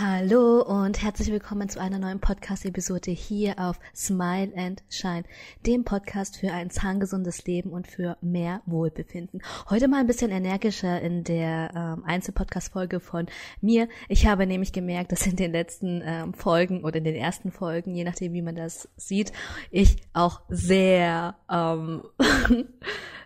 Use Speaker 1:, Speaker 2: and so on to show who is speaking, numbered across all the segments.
Speaker 1: Hallo und herzlich willkommen zu einer neuen Podcast-Episode hier auf Smile and Shine, dem Podcast für ein zahngesundes Leben und für mehr Wohlbefinden. Heute mal ein bisschen energischer in der ähm, Einzelpodcast-Folge von mir. Ich habe nämlich gemerkt, dass in den letzten ähm, Folgen oder in den ersten Folgen, je nachdem wie man das sieht, ich auch sehr ähm,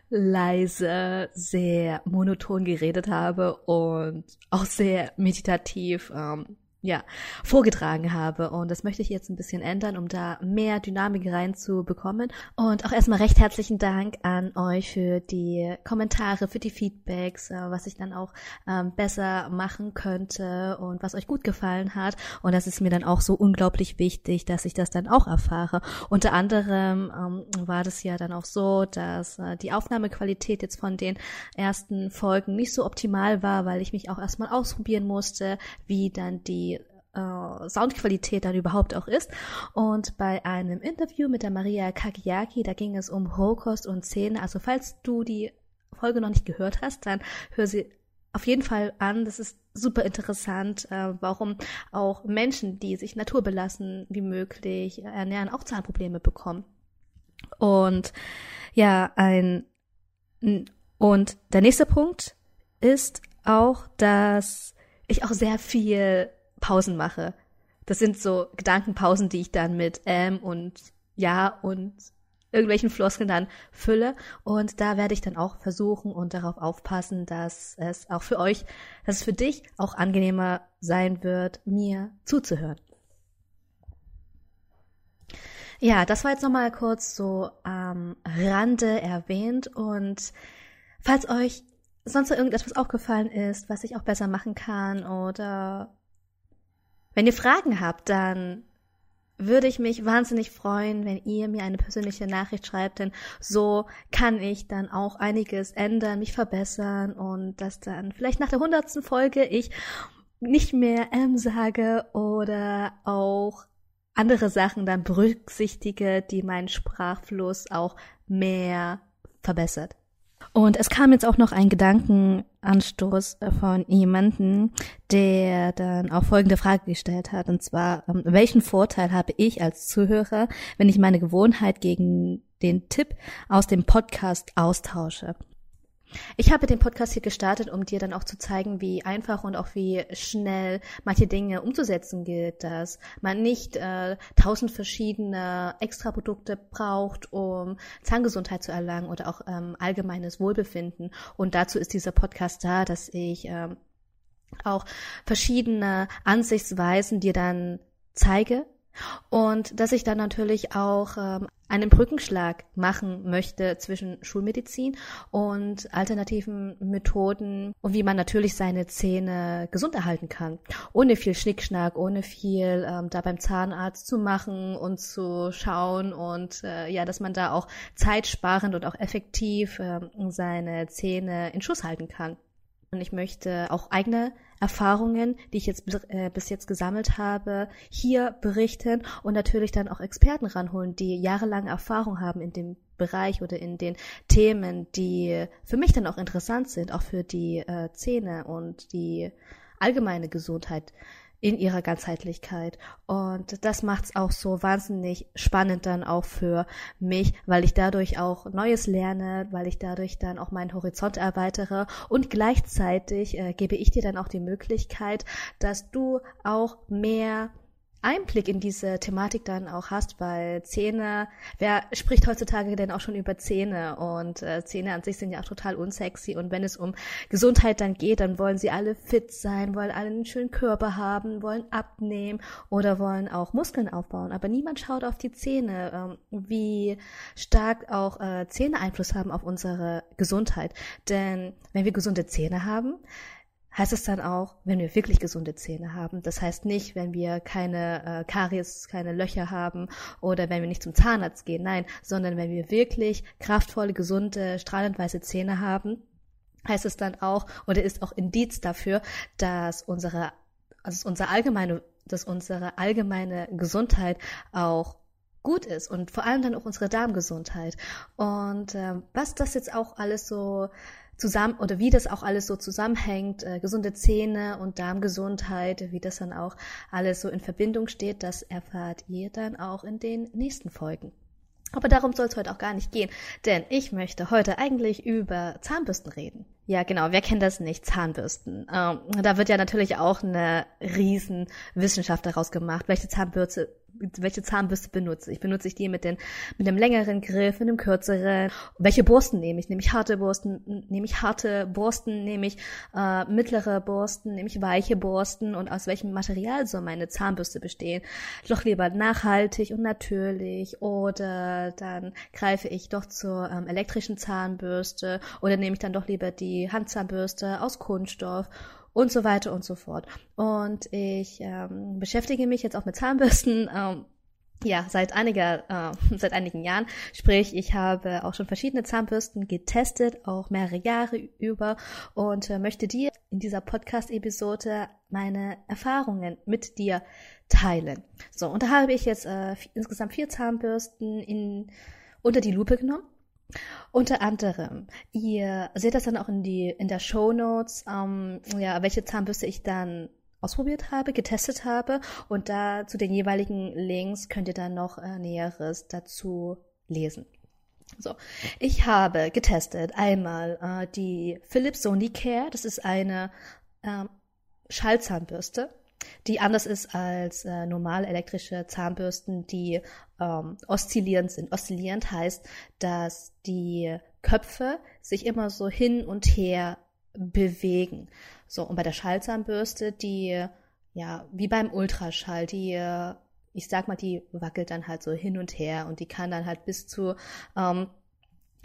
Speaker 1: leise, sehr monoton geredet habe und auch sehr meditativ ähm, ja, vorgetragen habe. Und das möchte ich jetzt ein bisschen ändern, um da mehr Dynamik reinzubekommen. Und auch erstmal recht herzlichen Dank an euch für die Kommentare, für die Feedbacks, äh, was ich dann auch ähm, besser machen könnte und was euch gut gefallen hat. Und das ist mir dann auch so unglaublich wichtig, dass ich das dann auch erfahre. Unter anderem ähm, war das ja dann auch so, dass äh, die Aufnahmequalität jetzt von den ersten Folgen nicht so optimal war, weil ich mich auch erstmal ausprobieren musste, wie dann die äh, Soundqualität dann überhaupt auch ist. Und bei einem Interview mit der Maria Kakiaki, da ging es um Rohkost und Zähne. Also falls du die Folge noch nicht gehört hast, dann hör sie auf jeden Fall an. Das ist super interessant, äh, warum auch Menschen, die sich naturbelassen wie möglich ernähren, auch Zahnprobleme bekommen. Und ja, ein und der nächste Punkt ist auch, dass ich auch sehr viel Pausen mache. Das sind so Gedankenpausen, die ich dann mit ähm und ja und irgendwelchen Floskeln dann fülle. Und da werde ich dann auch versuchen und darauf aufpassen, dass es auch für euch, dass es für dich auch angenehmer sein wird, mir zuzuhören. Ja, das war jetzt nochmal kurz so am Rande erwähnt und falls euch sonst irgendetwas aufgefallen ist, was ich auch besser machen kann oder wenn ihr Fragen habt, dann würde ich mich wahnsinnig freuen, wenn ihr mir eine persönliche Nachricht schreibt, denn so kann ich dann auch einiges ändern, mich verbessern und dass dann vielleicht nach der hundertsten Folge ich nicht mehr M sage oder auch andere Sachen dann berücksichtige, die meinen Sprachfluss auch mehr verbessert. Und es kam jetzt auch noch ein Gedankenanstoß von jemanden, der dann auch folgende Frage gestellt hat, und zwar, ähm, welchen Vorteil habe ich als Zuhörer, wenn ich meine Gewohnheit gegen den Tipp aus dem Podcast austausche? Ich habe den Podcast hier gestartet, um dir dann auch zu zeigen, wie einfach und auch wie schnell manche Dinge umzusetzen gilt, dass man nicht äh, tausend verschiedene Extraprodukte braucht, um Zahngesundheit zu erlangen oder auch ähm, allgemeines Wohlbefinden. Und dazu ist dieser Podcast da, dass ich ähm, auch verschiedene Ansichtsweisen dir dann zeige, und dass ich dann natürlich auch ähm, einen Brückenschlag machen möchte zwischen Schulmedizin und alternativen Methoden und wie man natürlich seine Zähne gesund erhalten kann. Ohne viel Schnickschnack, ohne viel ähm, da beim Zahnarzt zu machen und zu schauen und äh, ja, dass man da auch zeitsparend und auch effektiv äh, seine Zähne in Schuss halten kann. Und ich möchte auch eigene Erfahrungen, die ich jetzt äh, bis jetzt gesammelt habe, hier berichten und natürlich dann auch Experten ranholen, die jahrelange Erfahrung haben in dem Bereich oder in den Themen, die für mich dann auch interessant sind, auch für die äh, Zähne und die allgemeine Gesundheit in ihrer Ganzheitlichkeit. Und das macht's auch so wahnsinnig spannend dann auch für mich, weil ich dadurch auch Neues lerne, weil ich dadurch dann auch meinen Horizont erweitere und gleichzeitig äh, gebe ich dir dann auch die Möglichkeit, dass du auch mehr Einblick in diese Thematik dann auch hast, weil Zähne, wer spricht heutzutage denn auch schon über Zähne? Und äh, Zähne an sich sind ja auch total unsexy. Und wenn es um Gesundheit dann geht, dann wollen sie alle fit sein, wollen alle einen schönen Körper haben, wollen abnehmen oder wollen auch Muskeln aufbauen, aber niemand schaut auf die Zähne, ähm, wie stark auch äh, Zähne Einfluss haben auf unsere Gesundheit, denn wenn wir gesunde Zähne haben, heißt es dann auch, wenn wir wirklich gesunde Zähne haben. Das heißt nicht, wenn wir keine äh, Karies, keine Löcher haben oder wenn wir nicht zum Zahnarzt gehen, nein, sondern wenn wir wirklich kraftvolle, gesunde, strahlend weiße Zähne haben, heißt es dann auch oder ist auch Indiz dafür, dass unsere, also unser allgemeine, dass unsere allgemeine Gesundheit auch gut ist und vor allem dann auch unsere Darmgesundheit. Und äh, was das jetzt auch alles so zusammen oder wie das auch alles so zusammenhängt, äh, gesunde Zähne und Darmgesundheit, wie das dann auch alles so in Verbindung steht, das erfahrt ihr dann auch in den nächsten Folgen. Aber darum soll es heute auch gar nicht gehen, denn ich möchte heute eigentlich über Zahnbürsten reden. Ja, genau, wer kennt das nicht? Zahnbürsten. Ähm, da wird ja natürlich auch eine riesen Wissenschaft daraus gemacht, welche Zahnbürste welche Zahnbürste benutze ich. Benutze ich die mit, den, mit dem längeren Griff, mit dem kürzeren? Welche Borsten nehme ich? Nehme ich harte Borsten? Nehme ich harte Borsten? Nehme ich äh, mittlere Borsten? Nehme ich weiche Borsten? Und aus welchem Material soll meine Zahnbürste bestehen? Doch lieber nachhaltig und natürlich oder dann greife ich doch zur ähm, elektrischen Zahnbürste oder nehme ich dann doch lieber die Handzahnbürste aus Kunststoff und so weiter und so fort. Und ich ähm, beschäftige mich jetzt auch mit Zahnbürsten. Ähm, ja, seit einiger, äh, seit einigen Jahren. Sprich, ich habe auch schon verschiedene Zahnbürsten getestet, auch mehrere Jahre über und äh, möchte dir in dieser Podcast-Episode meine Erfahrungen mit dir teilen. So, und da habe ich jetzt äh, insgesamt vier Zahnbürsten in, unter die Lupe genommen unter anderem, ihr seht das dann auch in die in der Show Notes, ähm, ja, welche Zahnbürste ich dann ausprobiert habe, getestet habe. Und da zu den jeweiligen Links könnt ihr dann noch äh, Näheres dazu lesen. So, ich habe getestet einmal äh, die Philips Sonicare, das ist eine äh, Schallzahnbürste die anders ist als äh, normale elektrische Zahnbürsten, die ähm, oszillierend sind. Oszillierend heißt, dass die Köpfe sich immer so hin und her bewegen. So, und bei der Schallzahnbürste, die, ja, wie beim Ultraschall, die, ich sag mal, die wackelt dann halt so hin und her und die kann dann halt bis zu ähm,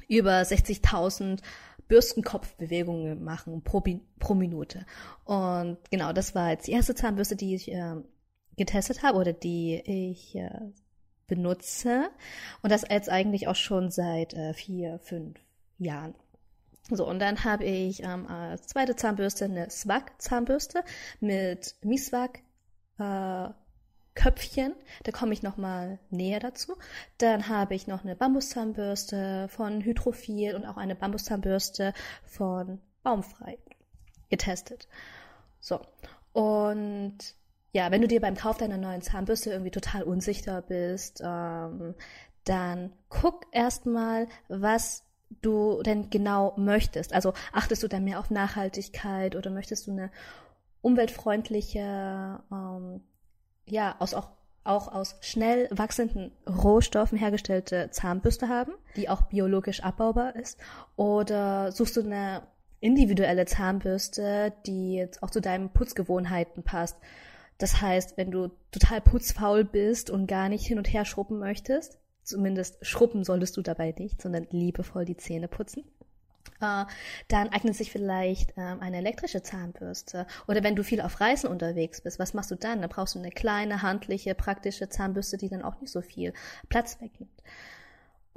Speaker 1: über 60.000 Bürstenkopfbewegungen machen pro, pro Minute. Und genau, das war jetzt die erste Zahnbürste, die ich äh, getestet habe oder die ich äh, benutze. Und das jetzt eigentlich auch schon seit äh, vier, fünf Jahren. So, und dann habe ich ähm, als zweite Zahnbürste eine Swag-Zahnbürste mit Miswak, äh, Köpfchen. Da komme ich nochmal näher dazu. Dann habe ich noch eine Bambuszahnbürste von Hydrophil und auch eine Bambuszahnbürste von Baumfrei getestet. So. Und ja, wenn du dir beim Kauf deiner neuen Zahnbürste irgendwie total unsicher bist, ähm, dann guck erstmal, was du denn genau möchtest. Also achtest du dann mehr auf Nachhaltigkeit oder möchtest du eine umweltfreundliche ähm, ja, aus auch auch aus schnell wachsenden Rohstoffen hergestellte Zahnbürste haben, die auch biologisch abbaubar ist? Oder suchst du eine individuelle Zahnbürste, die jetzt auch zu deinen Putzgewohnheiten passt? Das heißt, wenn du total putzfaul bist und gar nicht hin und her schrubben möchtest, zumindest schrubben solltest du dabei nicht, sondern liebevoll die Zähne putzen, äh, dann eignet sich vielleicht ähm, eine elektrische Zahnbürste. Oder wenn du viel auf Reisen unterwegs bist, was machst du dann? Da brauchst du eine kleine, handliche, praktische Zahnbürste, die dann auch nicht so viel Platz wegnimmt.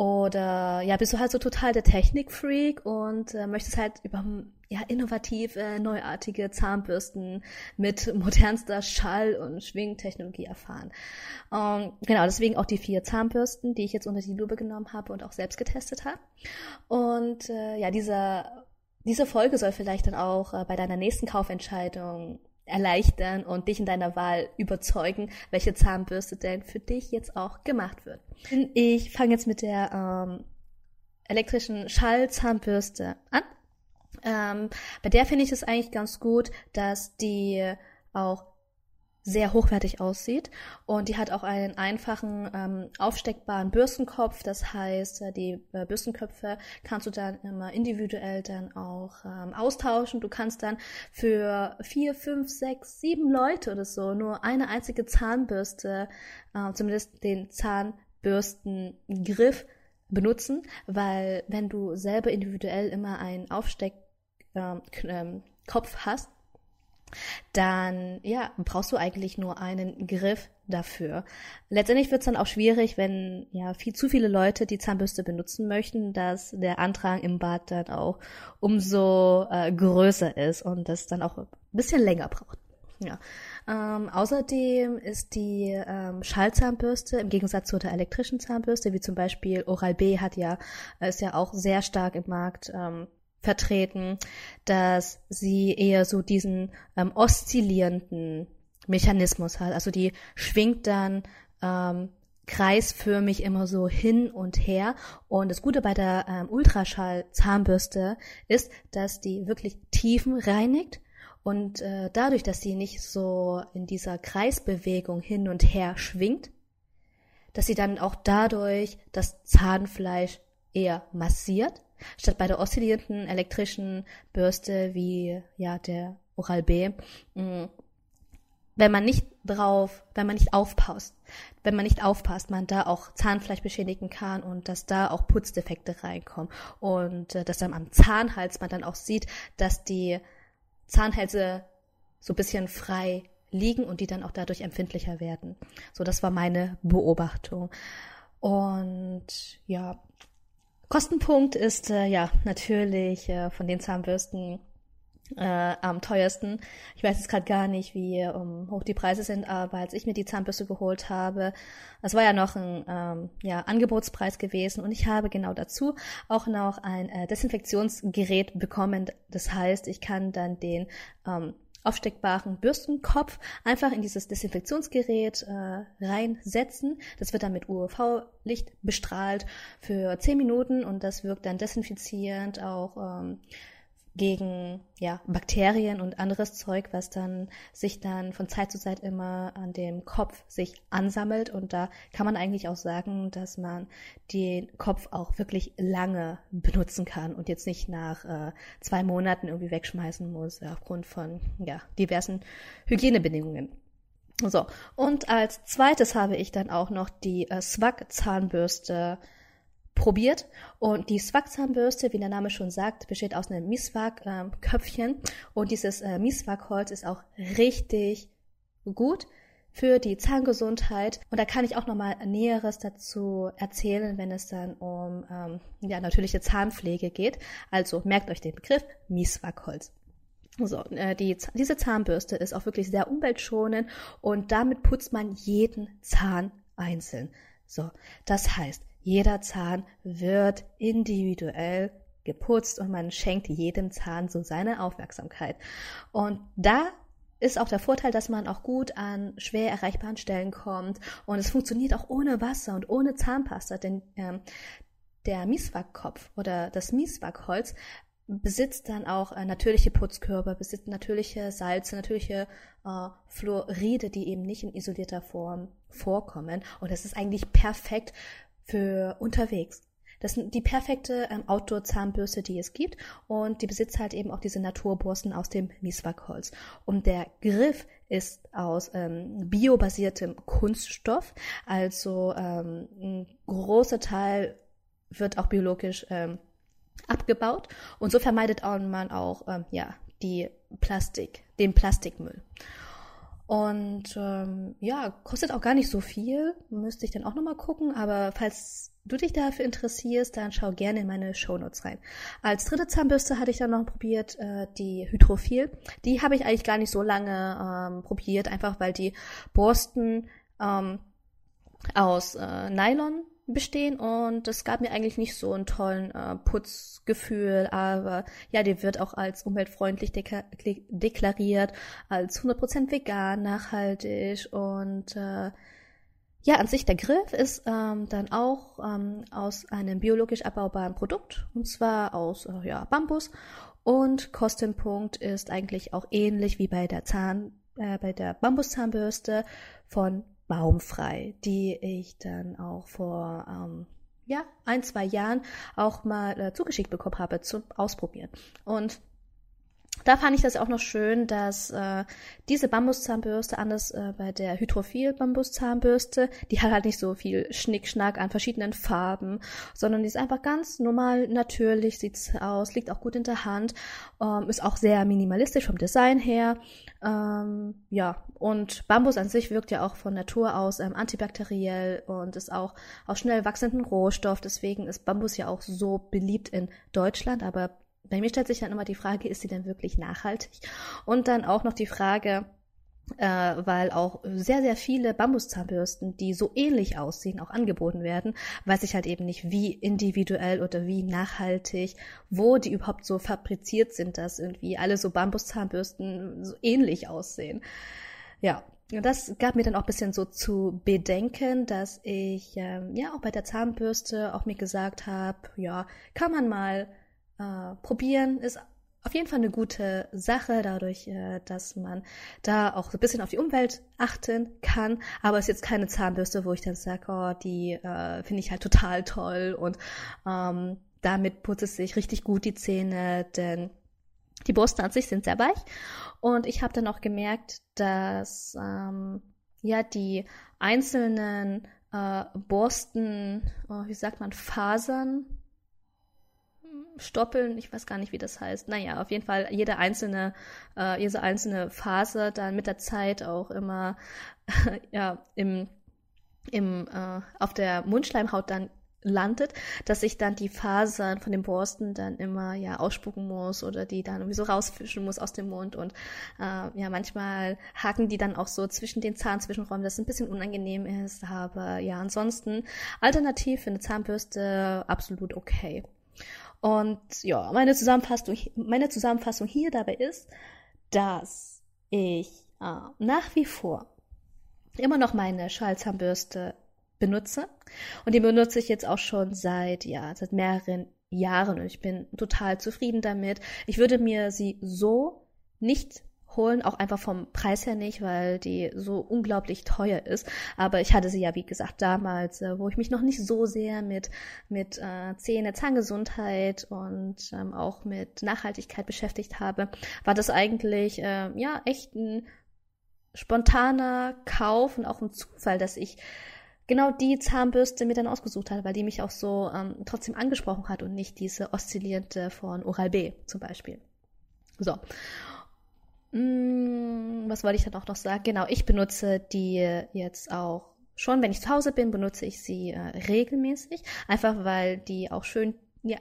Speaker 1: Oder ja, bist du halt so total der Technikfreak und äh, möchtest halt über ja, innovative, neuartige Zahnbürsten mit modernster Schall- und Schwingtechnologie erfahren. Ähm, genau, deswegen auch die vier Zahnbürsten, die ich jetzt unter die Lupe genommen habe und auch selbst getestet habe. Und äh, ja, dieser, diese Folge soll vielleicht dann auch äh, bei deiner nächsten Kaufentscheidung erleichtern und dich in deiner Wahl überzeugen, welche Zahnbürste denn für dich jetzt auch gemacht wird. Ich fange jetzt mit der ähm, elektrischen Schallzahnbürste an. Ähm, bei der finde ich es eigentlich ganz gut, dass die auch sehr hochwertig aussieht und die hat auch einen einfachen ähm, aufsteckbaren Bürstenkopf. Das heißt, äh, die äh, Bürstenköpfe kannst du dann immer individuell dann auch ähm, austauschen. Du kannst dann für vier, fünf, sechs, sieben Leute oder so nur eine einzige Zahnbürste, äh, zumindest den Zahnbürstengriff benutzen, weil wenn du selber individuell immer einen Aufsteckkopf ähm, hast, dann ja, brauchst du eigentlich nur einen Griff dafür. Letztendlich wird es dann auch schwierig, wenn ja viel zu viele Leute die Zahnbürste benutzen möchten, dass der Antrag im Bad dann auch umso äh, größer ist und das dann auch ein bisschen länger braucht. Ja. Ähm, außerdem ist die ähm, Schallzahnbürste im Gegensatz zu der elektrischen Zahnbürste, wie zum Beispiel Oral B hat ja, ist ja auch sehr stark im Markt ähm, vertreten, dass sie eher so diesen ähm, oszillierenden Mechanismus hat. Also die schwingt dann ähm, kreisförmig immer so hin und her. Und das Gute bei der ähm, Ultraschall-Zahnbürste ist, dass die wirklich Tiefen reinigt. Und äh, dadurch, dass sie nicht so in dieser Kreisbewegung hin und her schwingt, dass sie dann auch dadurch das Zahnfleisch eher massiert, statt bei der oszillierenden elektrischen Bürste wie ja der Oral B, mh, wenn man nicht drauf, wenn man nicht aufpasst, wenn man nicht aufpasst, man da auch Zahnfleisch beschädigen kann und dass da auch Putzdefekte reinkommen und äh, dass dann am Zahnhals man dann auch sieht, dass die Zahnhälse so ein bisschen frei liegen und die dann auch dadurch empfindlicher werden. So, das war meine Beobachtung. Und ja, Kostenpunkt ist äh, ja natürlich äh, von den Zahnbürsten äh, am teuersten. Ich weiß jetzt gerade gar nicht, wie um, hoch die Preise sind, aber als ich mir die Zahnbürste geholt habe, das war ja noch ein ähm, ja, Angebotspreis gewesen und ich habe genau dazu auch noch ein äh, Desinfektionsgerät bekommen. Das heißt, ich kann dann den ähm, aufsteckbaren Bürstenkopf einfach in dieses Desinfektionsgerät äh, reinsetzen. Das wird dann mit UV-Licht bestrahlt für 10 Minuten und das wirkt dann desinfizierend auch ähm, gegen ja, Bakterien und anderes Zeug, was dann sich dann von Zeit zu Zeit immer an dem Kopf sich ansammelt. Und da kann man eigentlich auch sagen, dass man den Kopf auch wirklich lange benutzen kann und jetzt nicht nach äh, zwei Monaten irgendwie wegschmeißen muss, aufgrund von ja, diversen Hygienebedingungen. So, und als zweites habe ich dann auch noch die äh, Swag Zahnbürste probiert. Und die Swag-Zahnbürste, wie der Name schon sagt, besteht aus einem Miswak-Köpfchen. Ähm, und dieses äh, Miswak-Holz ist auch richtig gut für die Zahngesundheit. Und da kann ich auch nochmal Näheres dazu erzählen, wenn es dann um ähm, ja, natürliche Zahnpflege geht. Also merkt euch den Begriff Miswak-Holz. So, äh, die, diese Zahnbürste ist auch wirklich sehr umweltschonend und damit putzt man jeden Zahn einzeln. So, das heißt, jeder Zahn wird individuell geputzt und man schenkt jedem Zahn so seine Aufmerksamkeit. Und da ist auch der Vorteil, dass man auch gut an schwer erreichbaren Stellen kommt und es funktioniert auch ohne Wasser und ohne Zahnpasta, denn ähm, der Mieswackkopf oder das Mieswackholz besitzt dann auch äh, natürliche Putzkörper, besitzt natürliche Salze, natürliche äh, Fluoride, die eben nicht in isolierter Form vorkommen. Und das ist eigentlich perfekt für unterwegs. Das ist die perfekte ähm, Outdoor-Zahnbürste, die es gibt. Und die besitzt halt eben auch diese Naturborsten aus dem Mieswackholz. Und der Griff ist aus ähm, biobasiertem Kunststoff. Also ähm, ein großer Teil wird auch biologisch ähm, abgebaut. Und so vermeidet man auch ähm, ja, die Plastik, den Plastikmüll. Und ähm, ja, kostet auch gar nicht so viel. Müsste ich dann auch nochmal gucken. Aber falls du dich dafür interessierst, dann schau gerne in meine Shownotes rein. Als dritte Zahnbürste hatte ich dann noch probiert äh, die Hydrophil. Die habe ich eigentlich gar nicht so lange ähm, probiert, einfach weil die Borsten ähm, aus äh, Nylon bestehen und es gab mir eigentlich nicht so einen tollen äh, Putzgefühl, aber ja, die wird auch als umweltfreundlich deklariert, als 100% vegan, nachhaltig und äh, ja, an sich der Griff ist ähm, dann auch ähm, aus einem biologisch abbaubaren Produkt und zwar aus äh, ja, Bambus und Kostenpunkt ist eigentlich auch ähnlich wie bei der Zahn äh, bei der Bambuszahnbürste von baumfrei, die ich dann auch vor ähm, ja, ein, zwei Jahren auch mal äh, zugeschickt bekommen habe zum Ausprobieren. Und da fand ich das auch noch schön, dass äh, diese Bambuszahnbürste, anders äh, bei der Hydrophil-Bambuszahnbürste, die hat halt nicht so viel Schnickschnack an verschiedenen Farben, sondern die ist einfach ganz normal, natürlich sieht's aus, liegt auch gut in der Hand, ähm, ist auch sehr minimalistisch vom Design her. Ähm, ja, und Bambus an sich wirkt ja auch von Natur aus ähm, antibakteriell und ist auch aus schnell wachsenden Rohstoff. Deswegen ist Bambus ja auch so beliebt in Deutschland, aber bei mir stellt sich dann immer die Frage, ist sie denn wirklich nachhaltig? Und dann auch noch die Frage, äh, weil auch sehr, sehr viele Bambuszahnbürsten, die so ähnlich aussehen, auch angeboten werden, weiß ich halt eben nicht, wie individuell oder wie nachhaltig, wo die überhaupt so fabriziert sind, dass irgendwie alle so Bambuszahnbürsten so ähnlich aussehen. Ja, das gab mir dann auch ein bisschen so zu bedenken, dass ich ähm, ja auch bei der Zahnbürste auch mir gesagt habe, ja, kann man mal äh, probieren, ist auf jeden Fall eine gute Sache, dadurch, äh, dass man da auch so ein bisschen auf die Umwelt achten kann. Aber es ist jetzt keine Zahnbürste, wo ich dann sage, oh, die äh, finde ich halt total toll und ähm, damit putzt es sich richtig gut die Zähne, denn die Borsten an sich sind sehr weich. Und ich habe dann auch gemerkt, dass ähm, ja die einzelnen äh, Borsten, oh, wie sagt man, Fasern, Stoppeln, ich weiß gar nicht, wie das heißt. Naja, auf jeden Fall jede einzelne, äh, jede einzelne Phase dann mit der Zeit auch immer ja im, im äh, auf der Mundschleimhaut dann landet, dass ich dann die Fasern von den Borsten dann immer ja ausspucken muss oder die dann irgendwie so rausfischen muss aus dem Mund und äh, ja manchmal haken die dann auch so zwischen den Zahnzwischenräumen, das ein bisschen unangenehm ist, aber ja ansonsten alternativ für eine Zahnbürste absolut okay. Und ja, meine Zusammenfassung, meine Zusammenfassung hier dabei ist, dass ich äh, nach wie vor immer noch meine Schallzahnbürste benutze. Und die benutze ich jetzt auch schon seit, ja, seit mehreren Jahren und ich bin total zufrieden damit. Ich würde mir sie so nicht holen, auch einfach vom Preis her nicht, weil die so unglaublich teuer ist. Aber ich hatte sie ja, wie gesagt, damals, äh, wo ich mich noch nicht so sehr mit, mit äh, Zähne, Zahngesundheit und ähm, auch mit Nachhaltigkeit beschäftigt habe, war das eigentlich äh, ja echt ein spontaner Kauf und auch ein Zufall, dass ich genau die Zahnbürste mir dann ausgesucht habe, weil die mich auch so ähm, trotzdem angesprochen hat und nicht diese oszillierende von Oral-B zum Beispiel. So. Hm, was wollte ich dann auch noch sagen? Genau, ich benutze die jetzt auch schon, wenn ich zu Hause bin, benutze ich sie äh, regelmäßig, einfach weil die auch schön ja,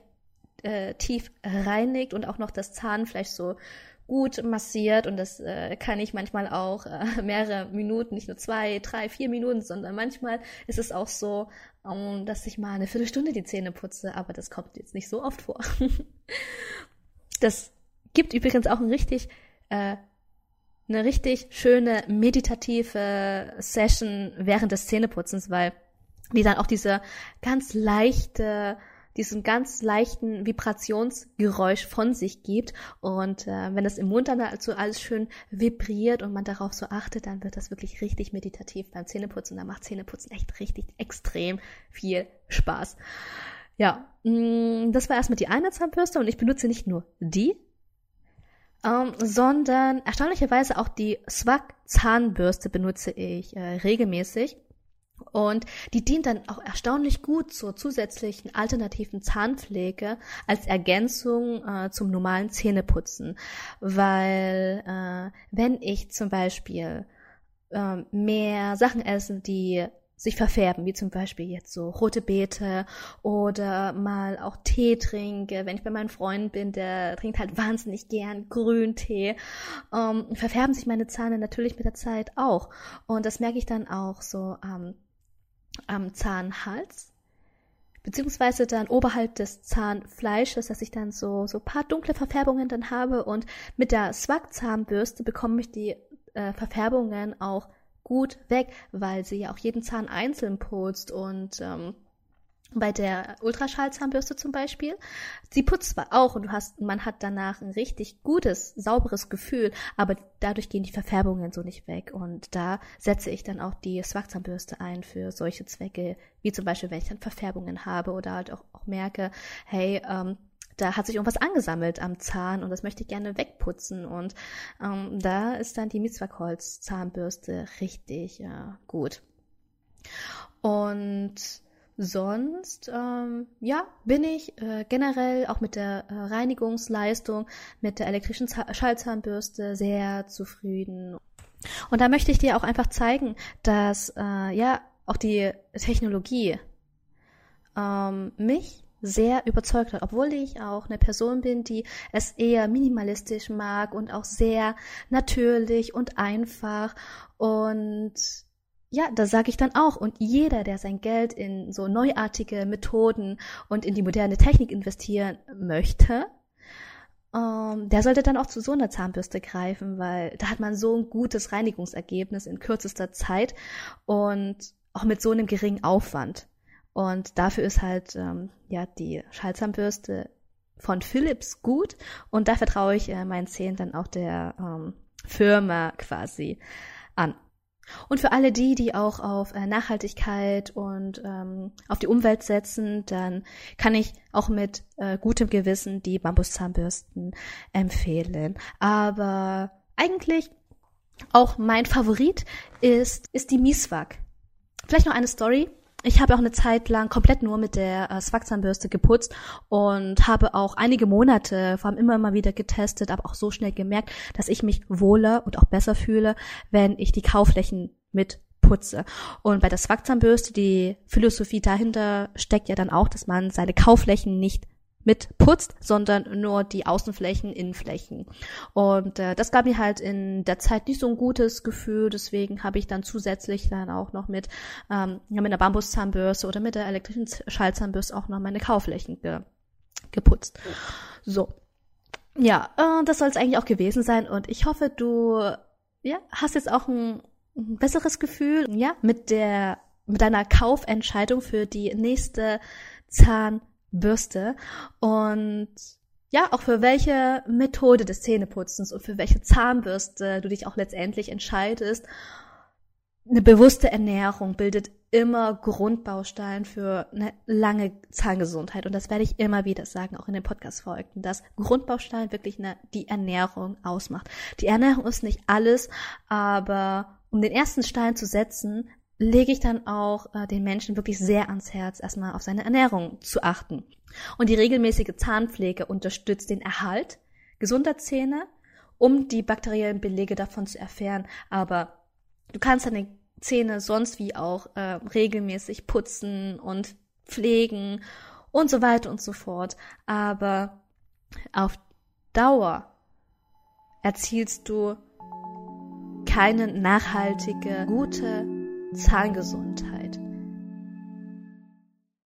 Speaker 1: äh, tief reinigt und auch noch das Zahnfleisch so gut massiert und das äh, kann ich manchmal auch äh, mehrere Minuten, nicht nur zwei, drei, vier Minuten, sondern manchmal ist es auch so, um, dass ich mal eine Viertelstunde die Zähne putze, aber das kommt jetzt nicht so oft vor. das gibt übrigens auch ein richtig äh, eine richtig schöne meditative Session während des Zähneputzens, weil die dann auch diese ganz leichte, diesen ganz leichten Vibrationsgeräusch von sich gibt. Und äh, wenn das im Mund dann also alles schön vibriert und man darauf so achtet, dann wird das wirklich richtig meditativ beim Zähneputzen. Da macht Zähneputzen echt richtig extrem viel Spaß. Ja, mm, das war erstmal die eine Zahnbürste und ich benutze nicht nur die, ähm, sondern erstaunlicherweise auch die Swag Zahnbürste benutze ich äh, regelmäßig. Und die dient dann auch erstaunlich gut zur zusätzlichen alternativen Zahnpflege als Ergänzung äh, zum normalen Zähneputzen. Weil äh, wenn ich zum Beispiel äh, mehr Sachen esse, die sich verfärben, wie zum Beispiel jetzt so rote Beete oder mal auch Tee trinke. Wenn ich bei meinem Freund bin, der trinkt halt wahnsinnig gern Grüntee, ähm, verfärben sich meine Zähne natürlich mit der Zeit auch. Und das merke ich dann auch so am, am Zahnhals beziehungsweise dann oberhalb des Zahnfleisches, dass ich dann so so paar dunkle Verfärbungen dann habe und mit der Swag Zahnbürste bekomme ich die äh, Verfärbungen auch gut weg, weil sie ja auch jeden Zahn einzeln putzt und ähm, bei der Ultraschallzahnbürste zum Beispiel, sie putzt zwar auch und du hast, man hat danach ein richtig gutes, sauberes Gefühl, aber dadurch gehen die Verfärbungen so nicht weg. Und da setze ich dann auch die Swag-Zahnbürste ein für solche Zwecke, wie zum Beispiel, wenn ich dann Verfärbungen habe oder halt auch, auch merke, hey, ähm, da hat sich irgendwas angesammelt am Zahn und das möchte ich gerne wegputzen. Und ähm, da ist dann die Mitzwackholz-Zahnbürste richtig äh, gut. Und sonst, ähm, ja, bin ich äh, generell auch mit der äh, Reinigungsleistung, mit der elektrischen Z Schallzahnbürste sehr zufrieden. Und da möchte ich dir auch einfach zeigen, dass äh, ja auch die Technologie ähm, mich sehr überzeugt hat, obwohl ich auch eine Person bin, die es eher minimalistisch mag und auch sehr natürlich und einfach und ja, da sage ich dann auch, und jeder, der sein Geld in so neuartige Methoden und in die moderne Technik investieren möchte, ähm, der sollte dann auch zu so einer Zahnbürste greifen, weil da hat man so ein gutes Reinigungsergebnis in kürzester Zeit und auch mit so einem geringen Aufwand. Und dafür ist halt ähm, ja die Schallzahnbürste von Philips gut und da vertraue ich äh, meinen Zähnen dann auch der ähm, Firma quasi an. Und für alle die, die auch auf äh, Nachhaltigkeit und ähm, auf die Umwelt setzen, dann kann ich auch mit äh, gutem Gewissen die Bambuszahnbürsten empfehlen. Aber eigentlich auch mein Favorit ist, ist die Mieswak. Vielleicht noch eine Story. Ich habe auch eine Zeit lang komplett nur mit der äh, Swag-Zahnbürste geputzt und habe auch einige Monate vor allem immer mal wieder getestet, aber auch so schnell gemerkt, dass ich mich wohler und auch besser fühle, wenn ich die Kauflächen mit putze. Und bei der Swag-Zahnbürste, die Philosophie dahinter steckt ja dann auch, dass man seine Kauflächen nicht mit putzt, sondern nur die Außenflächen, Innenflächen. Und äh, das gab mir halt in der Zeit nicht so ein gutes Gefühl, deswegen habe ich dann zusätzlich dann auch noch mit, ähm, ja, mit einer Bambuszahnbürste oder mit der elektrischen Schallzahnbürste auch noch meine Kauflächen ge geputzt. So. Ja, äh, das soll es eigentlich auch gewesen sein und ich hoffe, du ja, hast jetzt auch ein, ein besseres Gefühl, ja, mit der mit deiner Kaufentscheidung für die nächste Zahn Bürste und ja, auch für welche Methode des Zähneputzens und für welche Zahnbürste du dich auch letztendlich entscheidest. Eine bewusste Ernährung bildet immer Grundbaustein für eine lange Zahngesundheit. Und das werde ich immer wieder sagen, auch in den Podcast-Folgen, dass Grundbaustein wirklich eine, die Ernährung ausmacht. Die Ernährung ist nicht alles, aber um den ersten Stein zu setzen, lege ich dann auch äh, den Menschen wirklich sehr ans Herz, erstmal auf seine Ernährung zu achten. Und die regelmäßige Zahnpflege unterstützt den Erhalt gesunder Zähne, um die bakteriellen Belege davon zu erfahren. Aber du kannst deine Zähne sonst wie auch äh, regelmäßig putzen und pflegen und so weiter und so fort. Aber auf Dauer erzielst du keine nachhaltige, gute Zahngesundheit.